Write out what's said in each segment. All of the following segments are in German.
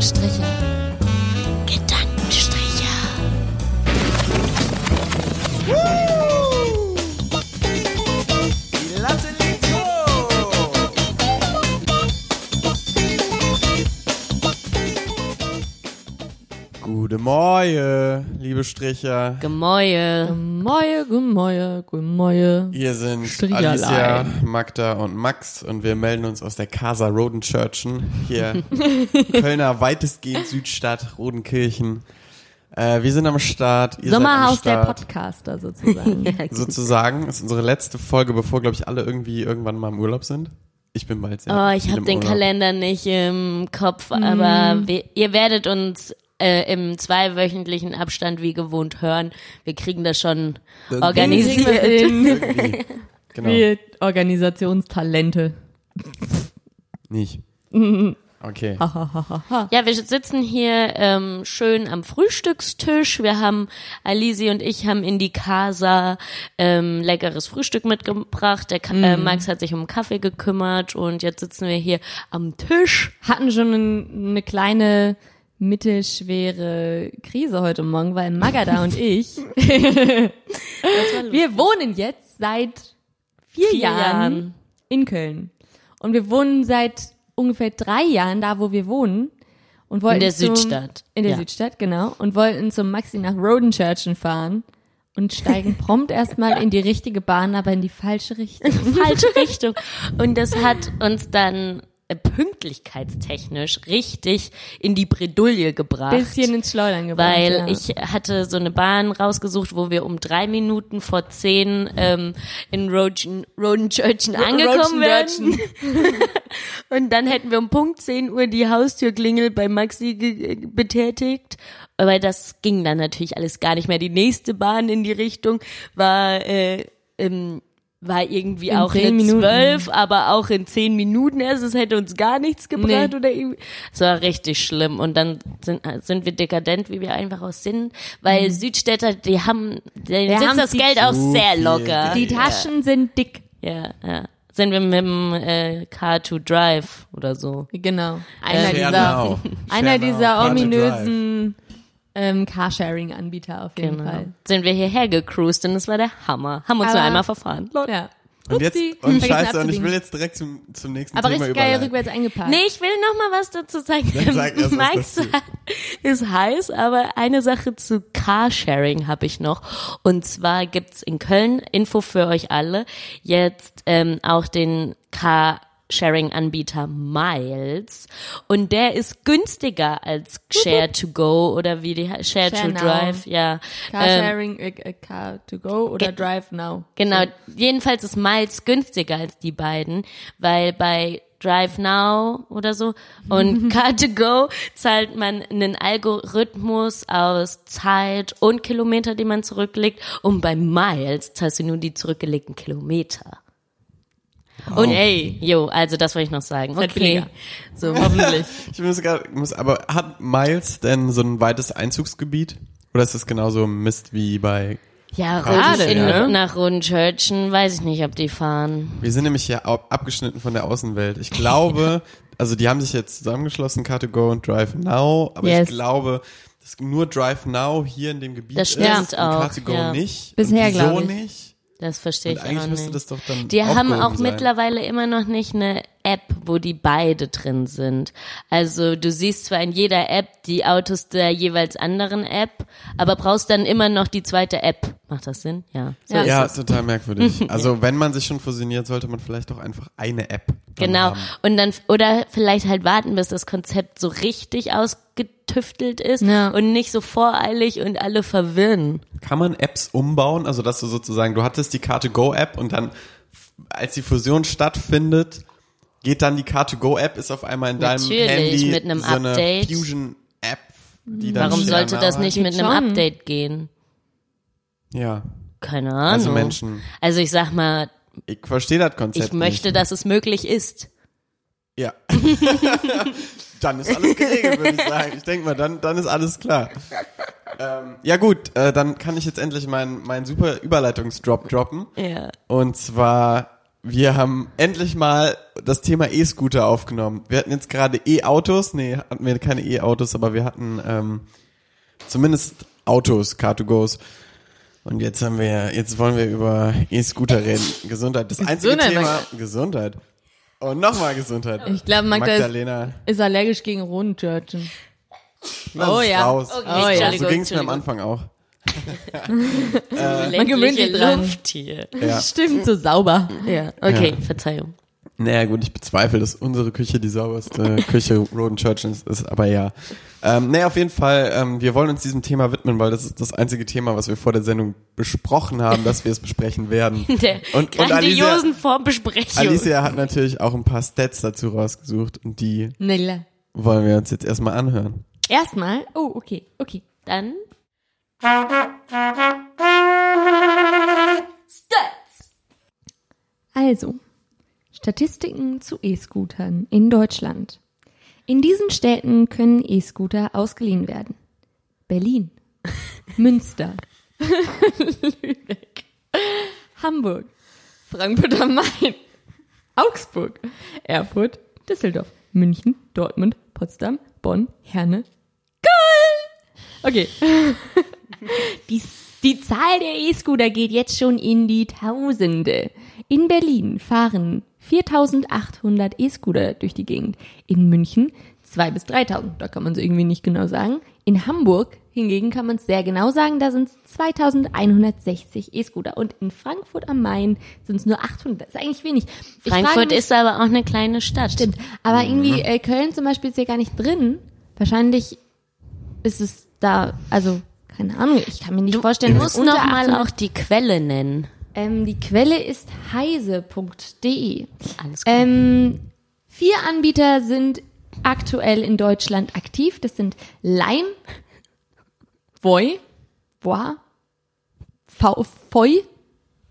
Gedankenstriche. Gute Morgen, liebe Stricher. Gemäue. Gemäue, Gemäue, Gemäue. Hier sind Stricherlei. Alicia, Magda und Max und wir melden uns aus der Casa Rodenchurchen, hier Kölner weitestgehend Südstadt, Rodenkirchen. Äh, wir sind am Start. Ihr Sommerhaus seid am der Start. Podcaster sozusagen. Sozusagen, das ist unsere letzte Folge, bevor, glaube ich, alle irgendwie irgendwann mal im Urlaub sind. Ich bin bald sehr Oh, ich habe den Urlaub. Kalender nicht im Kopf, aber wir, ihr werdet uns äh, im zweiwöchentlichen Abstand wie gewohnt hören. Wir kriegen das schon Das- organisiert. Irgendwie. Genau. Wir Organisationstalente. Nicht. Okay. Ja, wir sitzen hier ähm, schön am Frühstückstisch. Wir haben, Alisi und ich haben in die Casa ähm, leckeres Frühstück mitgebracht. Der Ka äh, Max hat sich um Kaffee gekümmert und jetzt sitzen wir hier am Tisch. Hatten schon ein, eine kleine mittelschwere Krise heute Morgen, weil Magada und ich, wir wohnen jetzt seit vier, Vier Jahren, Jahren. in Köln. Und wir wohnen seit ungefähr drei Jahren da, wo wir wohnen. Und wollten In der zum, Südstadt. In der Ja. Südstadt, genau. Und wollten zum Maxi nach Rodenchurchen fahren und steigen prompt erstmal in die richtige Bahn, aber in die falsche Richtung. falsche Richtung. Und das hat uns dann pünktlichkeitstechnisch richtig in die Bredouille gebracht. Bisschen ins Schleudern gebracht. weil ja. ich hatte so eine Bahn rausgesucht, wo wir um drei Minuten vor zehn ähm, in Roden, Rodenchurchen angekommen wären. Und dann hätten wir um Punkt 10 Uhr die Haustürklingel bei Maxi äh, betätigt. Aber das ging dann natürlich alles gar nicht mehr. Die nächste Bahn in die Richtung war äh, war irgendwie In auch in Minuten. zwölf, aber auch in zehn Minuten erst. Es hätte uns gar nichts gebracht Nee. oder irgendwie. Es war richtig schlimm. Und dann sind, sind wir dekadent, wie wir einfach auch sind, weil Südstädter, die haben, denen sitzt haben das die- Geld auch sehr locker. die Taschen sind dick. Ja, ja. Sind wir mit dem äh, Car to Drive oder so. Genau. Einer Share dieser, now. einer Share dieser ominösen ähm, Carsharing-Anbieter auf jeden Genau. Fall. Sind wir hierher gecruised und es war der Hammer. Haben uns nur einmal verfahren. Lol. Ja. Und jetzt, Upsi, und scheiße, und ich will jetzt direkt zum, zum nächsten Aber Thema richtig geil überleiten. rückwärts eingeparkt. Nee, ich will noch mal was dazu sagen. Dann sag erst ist heiß, aber eine Sache zu Carsharing habe ich noch. Und zwar gibt's in Köln, Info für euch alle, jetzt ähm, auch den Carsharing-Anbieter Miles. Und der ist günstiger als Share to Go oder wie die Share, Share to Now. Drive, ja. Ähm, Carsharing, äh, äh, Car to go oder Drive Now. Genau, jedenfalls ist Miles günstiger als die beiden, weil bei Drive Now oder so und Car2Go zahlt man einen Algorithmus aus Zeit und Kilometer, die man zurücklegt und bei Miles zahlst du nur die zurückgelegten Kilometer. Und ey, jo, also das wollte ich noch sagen. Okay, billiger. so Hoffentlich. Ich muss, grad, muss, aber hat Miles denn so ein weites Einzugsgebiet? Oder ist das genauso Mist wie bei ja, Gerade, in, ne? nach Rodenchurchen weiß ich nicht, ob die fahren. Wir sind nämlich hier ab, abgeschnitten von der Außenwelt. Ich glaube, also die haben sich jetzt zusammengeschlossen, Car2Go und Drive Now, aber Yes. ich glaube, dass nur Drive Now hier in dem Gebiet Das ist stimmt und auch, Car2Go ja. nicht. Bisher, und wieso glaub ich. nicht? Das verstehe ich eigentlich auch müsste nicht. das doch dann Die haben auch sein. mittlerweile immer noch nicht eine App, wo die beide drin sind. Also du siehst zwar in jeder App die Autos der jeweils anderen App, aber brauchst dann immer noch die zweite App. Macht das Sinn? Ja. So Ja. ist Ja, total merkwürdig. Also wenn man sich schon fusioniert, sollte man vielleicht doch einfach eine App Genau. haben. Und dann, oder vielleicht halt warten, bis das Konzept so richtig ausgetüftelt ist Ja. und nicht so voreilig und alle verwirren. Kann man Apps umbauen? Also dass du sozusagen, du hattest die Car2Go-App und dann, als die Fusion stattfindet, geht dann die Car2Go-App, ist auf einmal in deinem Natürlich, Handy mit einem so eine Update. Fusion-App, die dann Warum sollte das nicht mit einem schon. Update gehen? Ja, Keine Ahnung. also Menschen. Also ich sag mal, Ich verstehe das Konzept ich möchte, nicht. dass es möglich ist. Ja. dann ist alles geregelt, würde ich sagen. Ich denke mal, dann, dann ist alles klar. Ähm, ja gut, äh, dann kann ich jetzt endlich meinen meinen super Überleitungsdrop droppen. Ja. Und zwar wir haben endlich mal das Thema E-Scooter aufgenommen. Wir hatten jetzt gerade E-Autos, nee, hatten wir keine E-Autos, aber wir hatten ähm, zumindest Autos, Car2Go's. Und jetzt haben wir, jetzt wollen wir über E-Scooter reden. Gesundheit. Das einzige Gesundheit, Thema. Gesundheit. Und nochmal Gesundheit. Ich glaube, Magda ist, Magdalena. ist allergisch gegen Rodenchurchen. Oh ja. Raus. Okay, Oh ja. So ging es mir am. Anfang auch. Man gewöhnt sich dran. Luft hier. Ja. Stimmt, so sauber. Ja, okay, Ja. Verzeihung. Naja, gut, ich bezweifle, dass unsere Küche die sauberste Küche Roden Church ist, ist, aber ja. Ähm, naja, auf jeden Fall, ähm, wir wollen uns diesem Thema widmen, weil das ist das einzige Thema, was wir vor der Sendung besprochen haben, dass wir es besprechen werden. Der Und, und Alicia, grandiosen Vorbesprechung. Alicia hat natürlich auch ein paar Stats dazu rausgesucht und die Nella. wollen wir uns jetzt erstmal anhören. Erstmal. Oh, okay, okay. Dann Also, Statistiken zu E-Scootern in Deutschland. In diesen Städten können E-Scooter ausgeliehen werden. Berlin, Münster, Lübeck, Hamburg, Frankfurt am Main, Augsburg, Erfurt, Düsseldorf, München, Dortmund, Potsdam, Bonn, Herne, Köln. Okay. Die, die Zahl der E-Scooter geht jetzt schon in die Tausende. In Berlin fahren 4800 E-Scooter durch die Gegend. In München 2 bis 3000. Da kann man es irgendwie nicht genau sagen. In Hamburg hingegen kann man es sehr genau sagen. Da sind es 2160 E-Scooter. Und in Frankfurt am Main sind es nur 800. Das ist eigentlich wenig. Ich Frankfurt mich- ist aber auch eine kleine Stadt. Stimmt. Aber irgendwie äh, Köln zum Beispiel ist ja gar nicht drin. Wahrscheinlich ist es da, also keine Ahnung, ich kann mir nicht vorstellen, Du musst unter noch mal 800 auch die Quelle nennen. Ähm, die Quelle ist heise.de. Alles gut. Ähm, vier Anbieter sind aktuell in Deutschland aktiv. Das sind Lime, Voi, Voi, V- Voi,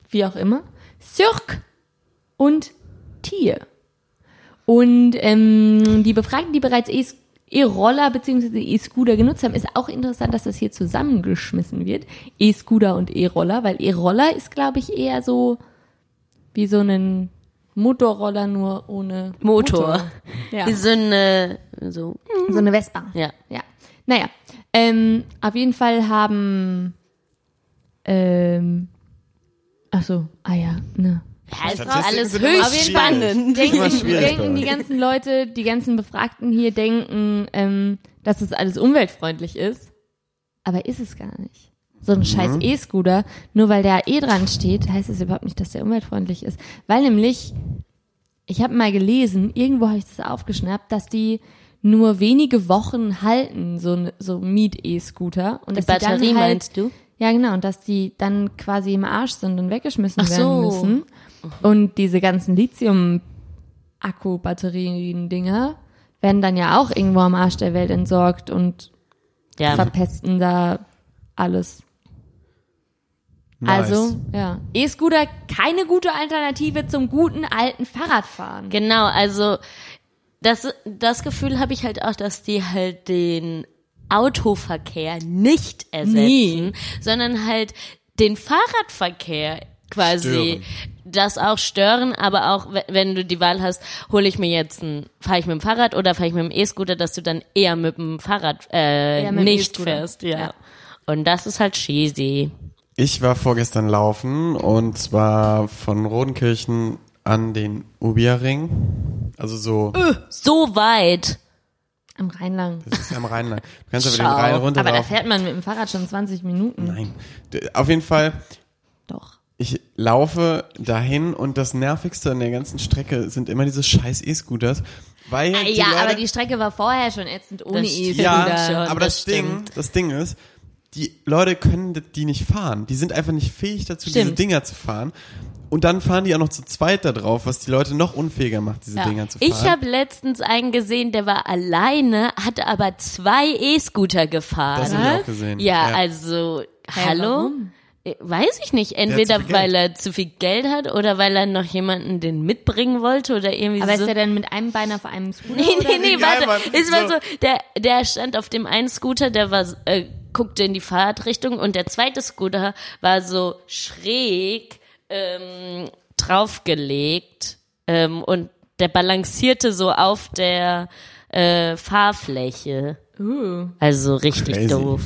wie auch immer, Cirque und Tier. Und ähm, die Befragten, die bereits E- E-Roller bzw. E-Scooter genutzt haben, ist auch interessant, dass das hier zusammengeschmissen wird. E-Scooter und E-Roller, weil E-Roller ist, glaube ich, eher so wie so ein Motorroller, nur ohne Motor. Ja. Wie so eine, so, So eine Vespa. ja. Ja. Naja, ähm, auf jeden Fall haben, ähm, ach so, ah ja, ne. Ja, ist alles höchst spannend. Denken, denken die ganzen Leute, die ganzen Befragten hier denken, ähm, dass es alles umweltfreundlich ist. Aber ist es gar nicht. So ein scheiß Mhm. E-Scooter, nur weil der E dran steht, heißt es überhaupt nicht, dass der umweltfreundlich ist. Weil nämlich, ich habe mal gelesen, irgendwo habe ich das aufgeschnappt, dass die nur wenige Wochen halten, so, ein- so Miet-E-Scooter. Und Die dass die dann Batterie halt, meinst du? Ja, genau, und dass die dann quasi im Arsch sind und weggeschmissen Ach werden so. Und diese ganzen Lithium-Akku-Batterien-Dinger werden dann ja auch irgendwo am Arsch der Welt entsorgt und Ja. verpesten da alles. Nice. Also, ja. E-Scooter, keine gute Alternative zum guten alten Fahrradfahren. Genau, also das, das Gefühl habe ich halt auch, dass die halt den Autoverkehr nicht ersetzen, Nie. sondern halt den Fahrradverkehr quasi Stören. Das auch stören, aber auch we- wenn du die Wahl hast, hole ich mir jetzt ein, fahre ich mit dem Fahrrad oder fahre ich mit dem E-Scooter, dass du dann eher mit dem Fahrrad äh, mit dem nicht E-Scooter. fährst, ja. Ja. Und das ist halt cheesy. Ich war vorgestern laufen und zwar von Rodenkirchen an den Ubierring. Also so, So weit. Am Rheinland. das ist ja am Rheinland. Du kannst aber den. Rhein Aber da fährt man mit dem Fahrrad schon 20 Minuten. Nein. Auf jeden Fall, Doch. Ich laufe dahin und das nervigste an der ganzen Strecke sind immer diese scheiß E-Scooters. Weil die ja, Leute, aber die Strecke war vorher schon ätzend ohne. E-Scooter. Ja, aber das das, Ding, stimmt. das Ding ist, die Leute können die nicht fahren. Die sind einfach nicht fähig dazu, diese Stimmt. Dinger zu fahren. Und dann fahren die auch noch zu zweit da drauf, was die Leute noch unfähiger macht, diese Ja. Dinger zu fahren. Ich habe letztens einen gesehen, der war alleine, hatte aber zwei E-Scooter gefahren. das habe ich auch gesehen. Ja, also, hallo? warum? Äh, Weiß ich nicht. Entweder weil er zu viel Geld hat oder weil er noch jemanden den mitbringen wollte oder irgendwie Aber so. ist er denn mit einem Bein auf einem Scooter? Nee, nee, nee, Egal, warte. Mann. Es war So. so, der, der stand auf dem einen Scooter, der war, äh, guckte in die Fahrradrichtung und der zweite Scooter war so schräg, ähm, draufgelegt ähm, und der balancierte so auf der äh, Fahrfläche. Uh. Also richtig Crazy. doof.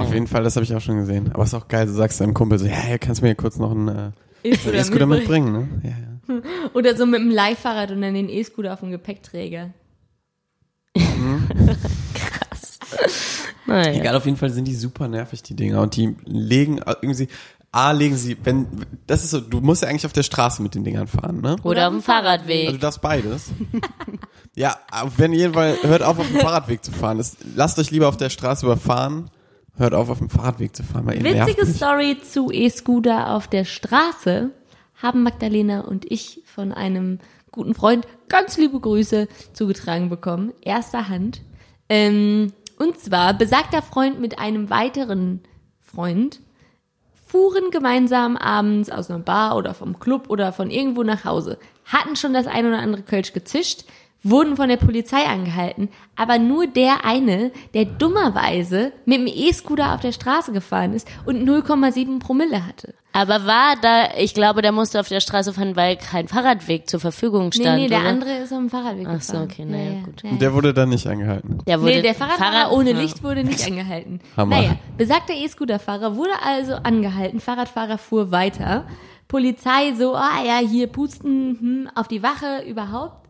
Auf jeden Fall, das habe ich auch schon gesehen. Aber ist auch geil, du sagst deinem Kumpel so, ja, ja, kannst du mir kurz noch einen äh, E-Scooter mitbringen. ne? Ja, ja. Oder so mit dem Leihfahrrad und dann den E-Scooter auf dem Gepäckträger. Naja. Egal, auf jeden Fall sind die super nervig, die Dinger. Und die legen irgendwie, A, legen sie, wenn, das ist so, du musst ja eigentlich auf der Straße mit den Dingern fahren, ne? Oder auf dem Also Fahrradweg. du darfst beides. ja, wenn ihr jedenfalls, hört auf, auf dem Fahrradweg zu fahren. Das, lasst euch lieber auf der Straße überfahren. Hört auf, auf dem Fahrradweg zu fahren, weil Witzige. Story zu E-Scooter auf der Straße haben Magdalena und ich von einem guten Freund ganz liebe Grüße zugetragen bekommen. Erster Hand. Ähm, und zwar besagter Freund mit einem weiteren Freund fuhren gemeinsam abends aus einer Bar oder vom Club oder von irgendwo nach Hause, hatten schon das ein oder andere Kölsch gezischt, wurden von der Polizei angehalten, aber nur der eine, der dummerweise mit dem E-Scooter auf der Straße gefahren ist und 0,7 Promille hatte. Aber war da, ich glaube, der musste auf der Straße fahren, weil kein Fahrradweg zur Verfügung Nee, stand. nee, der oder? andere ist auf dem Fahrradweg Ach so, gefahren. okay, na ja, gut. Und der wurde dann nicht angehalten. Der wurde Nee, der Fahrradfahrer Fahrrad- ohne Ja. Licht wurde nicht angehalten. Hammer. Naja, besagter E-Scooter-Fahrer wurde also angehalten, Fahrradfahrer fuhr weiter. Polizei so, ah ja, hier pusten, hm, auf die Wache überhaupt.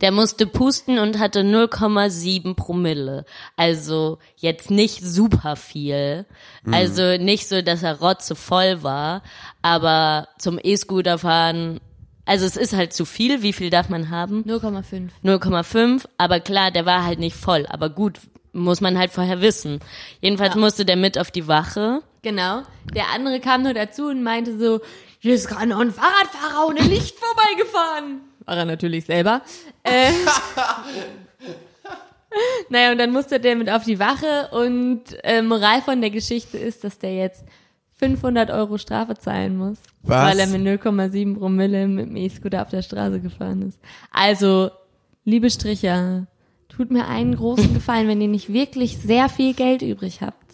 Der musste pusten und hatte 0,7 Promille. Also jetzt nicht super viel. Also nicht so, dass er rotzevoll war, aber zum E-Scooter fahren, also es ist halt zu viel. Wie viel darf man haben? 0,5. 0,5, aber klar, der war halt nicht voll. Aber gut, muss man halt vorher wissen. Jedenfalls musste der mit auf die Wache. Genau. Der andere kam nur dazu und meinte so, hier ist gerade noch ein Fahrradfahrer ohne Licht vorbeigefahren. War er natürlich selber. Äh, naja, und dann musste der mit auf die Wache und äh, Moral von der Geschichte ist, dass der jetzt 500 Euro Strafe zahlen muss. Was? Weil er mit 0,7 Promille mit dem E-Scooter auf der Straße gefahren ist. Also, liebe Stricher, tut mir einen großen Gefallen, wenn ihr nicht wirklich sehr viel Geld übrig habt.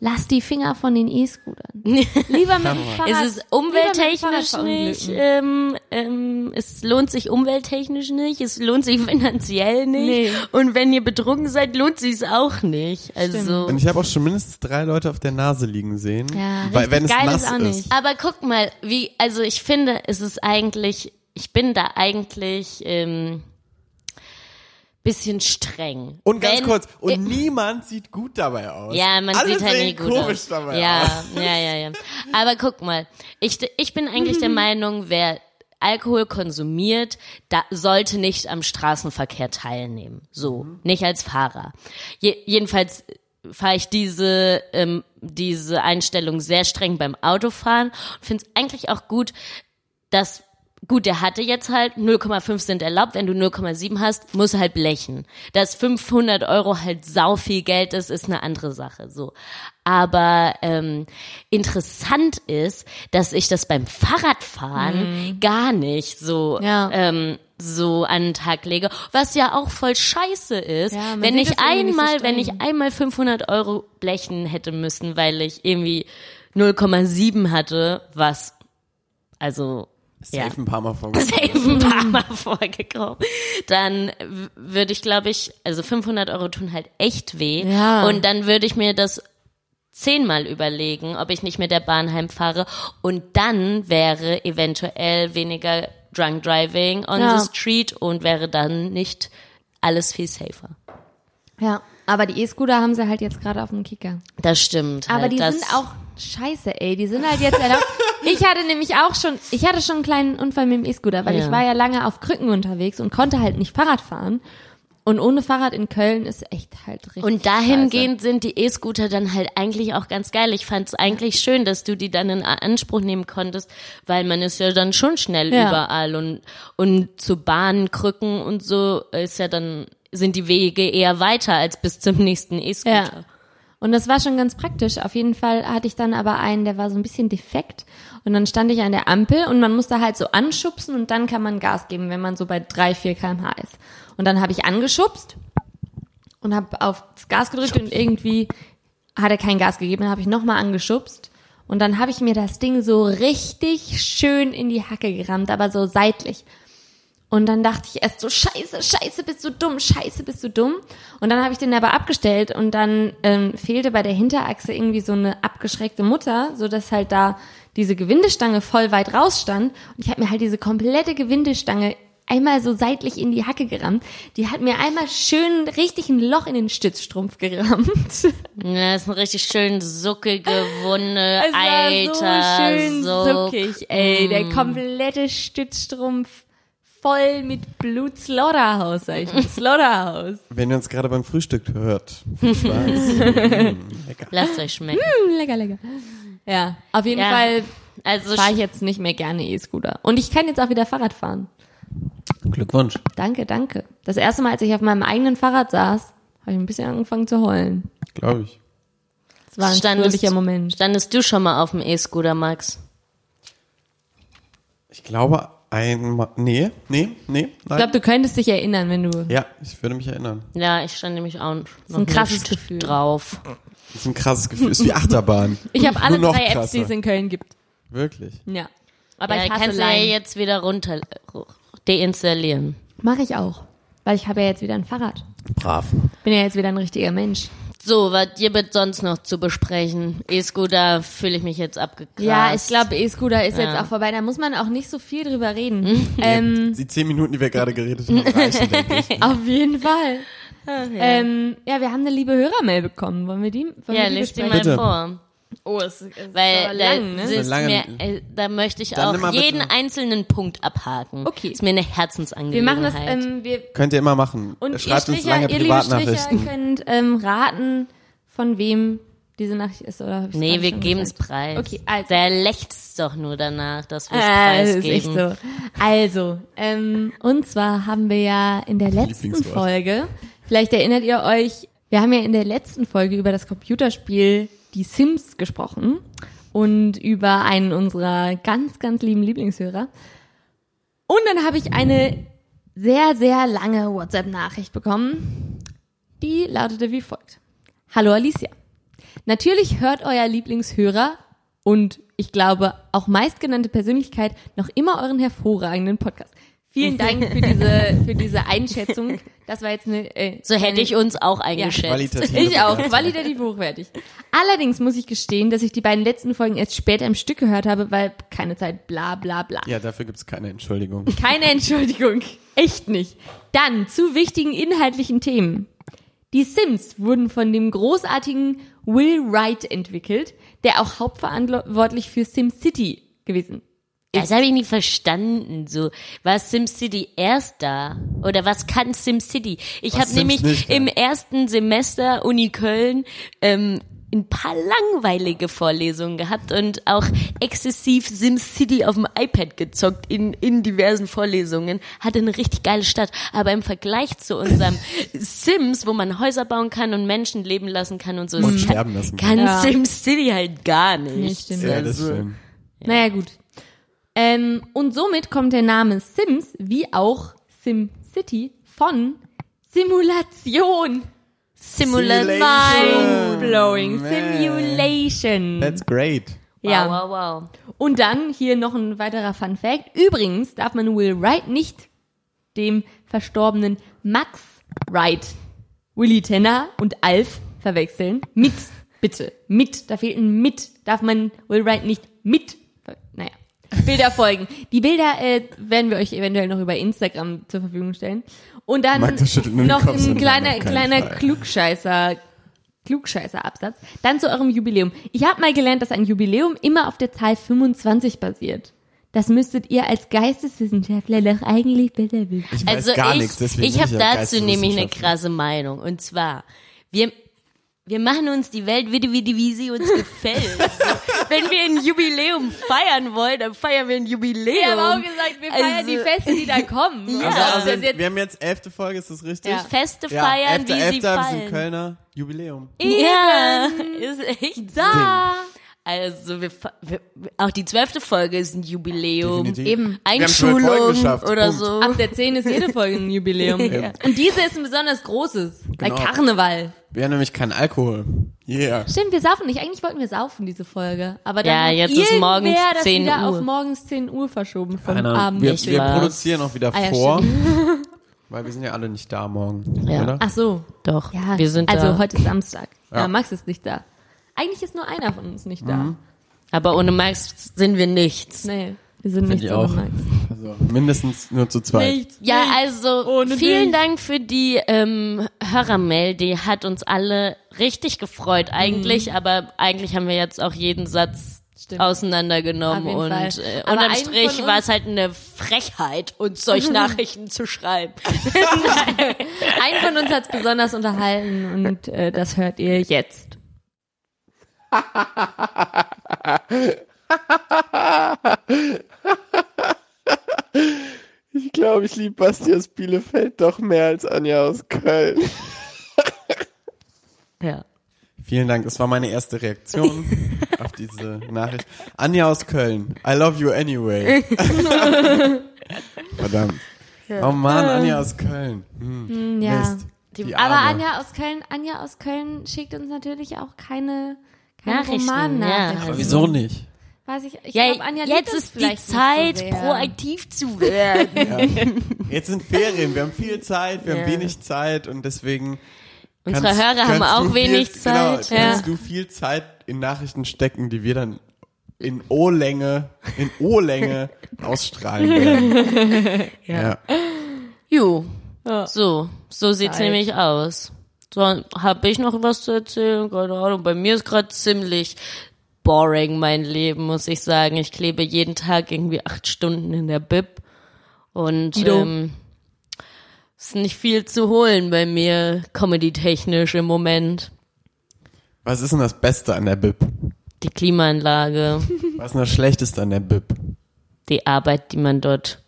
Lasst die Finger von den E-Scootern. Lieber mit dem Fahrrad. Es ist umwelttechnisch nicht, ähm, ähm, es lohnt sich umwelttechnisch nicht, es lohnt sich finanziell nicht. Nee. Und wenn ihr betrunken seid, lohnt sich auch nicht. Also. Und ich habe auch schon mindestens drei Leute auf der Nase liegen sehen. Ja, weil, wenn es nass ist auch nicht. Aber guck mal, wie, also ich finde, es ist eigentlich, ich bin da eigentlich ähm, bisschen streng. Und ganz Wenn- kurz, und Äh, niemand sieht gut dabei aus. Ja, man Alle sieht halt nicht gut komisch aus. dabei ja, aus. ja, ja, ja. Aber guck mal, ich, ich bin eigentlich der Meinung, wer Alkohol konsumiert, da sollte nicht am Straßenverkehr teilnehmen. So, nicht als Fahrer. Je, jedenfalls fahre ich diese ähm, diese Einstellung sehr streng beim Autofahren und finde es eigentlich auch gut, dass Gut, der hatte jetzt halt 0,5 sind erlaubt. Wenn du 0,7 hast, muss er halt blechen. Dass 500 Euro halt sau viel Geld ist, ist eine andere Sache. So, aber ähm, interessant ist, dass ich das beim Fahrradfahren gar nicht so Ja. ähm, so an den Tag lege, was ja auch voll scheiße ist, Ja, wenn ich nicht so einmal, wenn ich einmal 500 Euro blechen hätte müssen, weil ich irgendwie 0,7 hatte, was also ja Safe ein paar Mal vorgekommen. safe ein paar Mal vorgekommen, dann würde ich, glaube ich, also 500 Euro tun halt echt weh. Ja. Und dann würde ich mir das zehnmal überlegen, ob ich nicht mit der Bahn heimfahre. Und dann wäre eventuell weniger Drunk Driving on Ja. the street und wäre dann nicht alles viel safer. Ja, aber die E-Scooter haben sie halt jetzt gerade auf dem Kicker. Das stimmt. Aber halt, die das, sind auch scheiße, ey. Die sind halt jetzt erlaubt. Ich hatte nämlich auch schon, ich hatte schon einen kleinen Unfall mit dem E-Scooter, weil Ja. ich war ja lange auf Krücken unterwegs und konnte halt nicht Fahrrad fahren. Und ohne Fahrrad in Köln ist echt halt richtig. Und scheiße. dahingehend sind die E-Scooter dann halt eigentlich auch ganz geil. Ich fand es eigentlich schön, dass du die dann in Anspruch nehmen konntest, weil man ist ja dann schon schnell Ja. überall und, und zu Bahnen, Krücken und so ist ja dann, sind die Wege eher weiter als bis zum nächsten E-Scooter. Ja. Und das war schon ganz praktisch. Auf jeden Fall hatte ich dann aber einen, der war so ein bisschen defekt. Und dann stand ich an der Ampel und man musste halt so anschubsen und dann kann man Gas geben, wenn man so bei 3, 4 kmh ist. Und dann habe ich angeschubst und habe aufs Gas gedrückt und irgendwie hat er kein Gas gegeben. Dann habe ich nochmal angeschubst Und dann habe ich mir das Ding so richtig schön in die Hacke gerammt, aber so seitlich. Und dann dachte ich erst so, scheiße, scheiße, bist du dumm, scheiße, bist du dumm. Und dann habe ich den aber abgestellt und dann ähm, fehlte bei der Hinterachse irgendwie so eine abgeschreckte Mutter, so dass halt da diese Gewindestange voll weit rausstand. Und ich habe mir halt diese komplette Gewindestange einmal so seitlich in die Hacke gerammt. Die hat mir einmal schön richtig ein Loch in den Stützstrumpf gerammt. Ja, das ist eine richtig schön suckige Wunde, Es war Alter. so schön so suckig, ey. Der komplette Stützstrumpf voll mit Blut Slaughterhouse, sag ich. Slaughterhouse. Wenn ihr uns gerade beim Frühstück hört, viel Spaß. mm, lecker. Lasst euch schmecken. Hm, lecker, lecker. Ja, auf jeden Ja. Fall Also fahre ich jetzt nicht mehr gerne E-Scooter. Und ich kann jetzt auch wieder Fahrrad fahren. Glückwunsch. Danke, danke. Das erste Mal, als ich auf meinem eigenen Fahrrad saß, habe ich ein bisschen angefangen zu heulen. Glaube ich. Das war ein Standest- Moment. standest du schon mal auf dem E-Scooter, Max? Ich glaube einmal. Nee, nee, nee. Ich Nein. glaube, du könntest dich erinnern, wenn du. ja, ich würde mich erinnern. Ja, ich stand nämlich auch noch ein krasses nicht Gefühl. drauf. Das ist ein krasses Gefühl. Ist wie Achterbahn. Ich habe alle drei Apps, krasser. die es in Köln gibt. Wirklich. Ja. Aber ja, ich kannst du ja jetzt wieder runter deinstallieren. Mache ich auch. Weil ich habe ja jetzt wieder ein Fahrrad. Brav. Bin ja jetzt wieder ein richtiger Mensch. So, was gibt sonst noch zu besprechen? E-Scooter fühle ich mich jetzt abgegrast. Ja, ich glaube, E-Scooter ist jetzt Ja. auch vorbei. Da muss man auch nicht so viel drüber reden. ähm, Die zehn Minuten, die wir gerade geredet haben, reichen, denke ich. auf jeden Fall. Ähm, ja, wir haben eine liebe Hörermail bekommen. Wollen wir die? Wollen Ja, wir die lest die mal vor. Oh, es ist Weil aber da, lang, ne? ist So lange- mir, äh, da möchte ich Dann auch bitte- jeden einzelnen Punkt abhaken. Okay. Ist mir eine Wir Herzensangelegenheit. machen das, ähm, wir, Könnt ihr immer machen. und ihr Schreibt uns Stricher, lange ihr liebe Stricher Privatnachrichten. könnt ähm, raten, von wem diese Nachricht ist, oder? nee, wir geben es preis. Okay, also. Der lächzt doch nur danach, dass wir es Äh, das ist preisgeben. echt so. Also, ähm, und zwar haben wir ja in der letzten. Folge, vielleicht erinnert ihr euch, wir haben ja in der letzten Folge über das Computerspiel Die Sims gesprochen und über einen unserer ganz, ganz lieben Lieblingshörer. Und dann habe ich eine sehr, sehr lange WhatsApp-Nachricht bekommen, die lautete wie folgt. Hallo Alicia. Natürlich hört euer Lieblingshörer und ich glaube auch meistgenannte Persönlichkeit noch immer euren hervorragenden Podcast. Vielen Dank für diese, für diese Einschätzung. Das war jetzt eine. Äh, So hätte ich uns auch eingeschätzt. Qualitativ. ich auch, qualitativ hochwertig. Allerdings muss ich gestehen, dass ich die beiden letzten Folgen erst später im Stück gehört habe, weil keine Zeit, bla bla bla. Ja, dafür gibt's keine Entschuldigung. Keine Entschuldigung. Echt nicht. Dann zu wichtigen inhaltlichen Themen. Die Sims wurden von dem großartigen Will Wright entwickelt, der auch hauptverantwortlich für SimCity gewesen Das habe ich nie verstanden. So, war SimCity erst da? Oder was kann SimCity? Ich Was habe nämlich nicht im ersten Semester Uni Köln ähm, ein paar langweilige Vorlesungen gehabt und auch exzessiv SimCity auf dem iPad gezockt in, in diversen Vorlesungen. Hatte eine richtig geile Stadt. Aber im Vergleich zu unserem Sims, wo man Häuser bauen kann und Menschen leben lassen kann und so, Und kann, sterben lassen kann. kann Ja. SimCity halt gar nicht. Nee, stimmt. Ja, das Also, stimmt. Naja, gut. Ähm, und somit kommt der Name Sims wie auch SimCity von Simulation. Simulation. Mind-blowing. Man. Simulation. That's great. ja. Wow, wow, wow. Und dann hier noch ein weiterer Fun Fact. Übrigens darf man Will Wright nicht dem verstorbenen Max Wright, Willy Tenner und Alf verwechseln. Mit, bitte, mit, da fehlt ein mit. Darf man Will Wright nicht mit. Bilder folgen. Die Bilder äh, werden wir euch eventuell noch über Instagram zur Verfügung stellen. Und dann noch ein kleiner, kleiner Fall. Klugscheißer Klugscheißer-Absatz. Dann zu eurem Jubiläum. Ich habe mal gelernt, dass ein Jubiläum immer auf der Zahl 25 basiert. Das müsstet ihr als Geisteswissenschaftler doch eigentlich besser wissen. Ich weiß Also gar ich, nichts, deswegen ich habe dazu nämlich eine krasse Meinung. Und zwar, wir, wir machen uns die Welt wieder, wie, die- wie sie uns gefällt. wenn wir ein Jubiläum feiern wollen, dann feiern wir ein Jubiläum. Wir haben auch gesagt, wir feiern Also- die Feste, die da kommen. Ja. Also, also jetzt- wir haben jetzt elfte Folge, ist das richtig? Ja. Feste Ja, feiern, 11.11., wie sie wir sind fallen. Kölner, Jubiläum. Ja, ist echt so. da. Also wir, wir, auch die zwölfte Folge ist ein Jubiläum. Definitiv. Eben. Einschulung geschafft, oder so. Ab der 10 ist jede Folge ein Jubiläum. Ja. Und diese ist ein besonders großes. Bei Genau. Karneval. Wir haben nämlich keinen Alkohol. Yeah. Stimmt, wir saufen nicht. Eigentlich wollten wir saufen, diese Folge. Aber dann Ja, jetzt ist morgens das 10 wieder Uhr. auf morgens 10 Uhr verschoben vom Ahnung. Abend. Wir, wir produzieren auch wieder Ah, ja, vor. Weil wir sind ja alle nicht da morgen, Ja. oder? Ach so. Doch, Ja, wir sind also da. heute ist Samstag. Ja. Ja. Max ist nicht da. Eigentlich ist nur einer von uns nicht da. Mhm. Aber ohne Max sind wir nichts. Nee, wir sind Find nicht ich so auch. Max. Also mindestens nur zu zweit. Ja, also Ohne vielen dich. Dank für die ähm, Hörermail. Die hat uns alle richtig gefreut eigentlich, aber eigentlich haben wir jetzt auch jeden Satz Stimmt. auseinandergenommen und äh, unterm Strich war es halt eine Frechheit, uns solche Nachrichten zu schreiben. Einen von uns hat es besonders unterhalten und äh, das hört ihr jetzt. Ich glaube, ich liebe Basti aus Bielefeld doch mehr als Anja aus Köln. Ja. Vielen Dank, das war meine erste Reaktion auf diese Nachricht. Anja aus Köln, I love you anyway. Verdammt. Oh Mann, Anja aus Köln. Hm, Ja. Mist. Die Aber. Anja aus Köln, Anja aus Köln schickt uns natürlich auch keine, keine Nachrichten, Romannachrichten. ja. Aber wieso nicht? Weiß ich, ich Ja, glaub, Anja jetzt ist die Zeit, so proaktiv zu werden. Jetzt sind Ferien, wir haben viel Zeit, wir Ja. haben wenig Zeit und deswegen Unsere kannst- Hörer haben kannst auch du wenig viel, Zeit. Genau, Ja. kannst du viel Zeit in Nachrichten stecken, die wir dann in O-Länge, in O-Länge ausstrahlen werden. ja. Jo, Ja. so, so sieht's Zeit. nämlich aus. So, habe ich noch was zu erzählen? Keine Ahnung. Bei mir ist gerade ziemlich boring mein Leben, muss ich sagen. Ich klebe jeden Tag irgendwie acht Stunden in der Bib und ähm, ist nicht viel zu holen bei mir, comedy-technisch im Moment. Was ist denn das Beste an der Bib? Die Klimaanlage, Was ist denn das Schlechteste an der Bib? die Arbeit, die man dort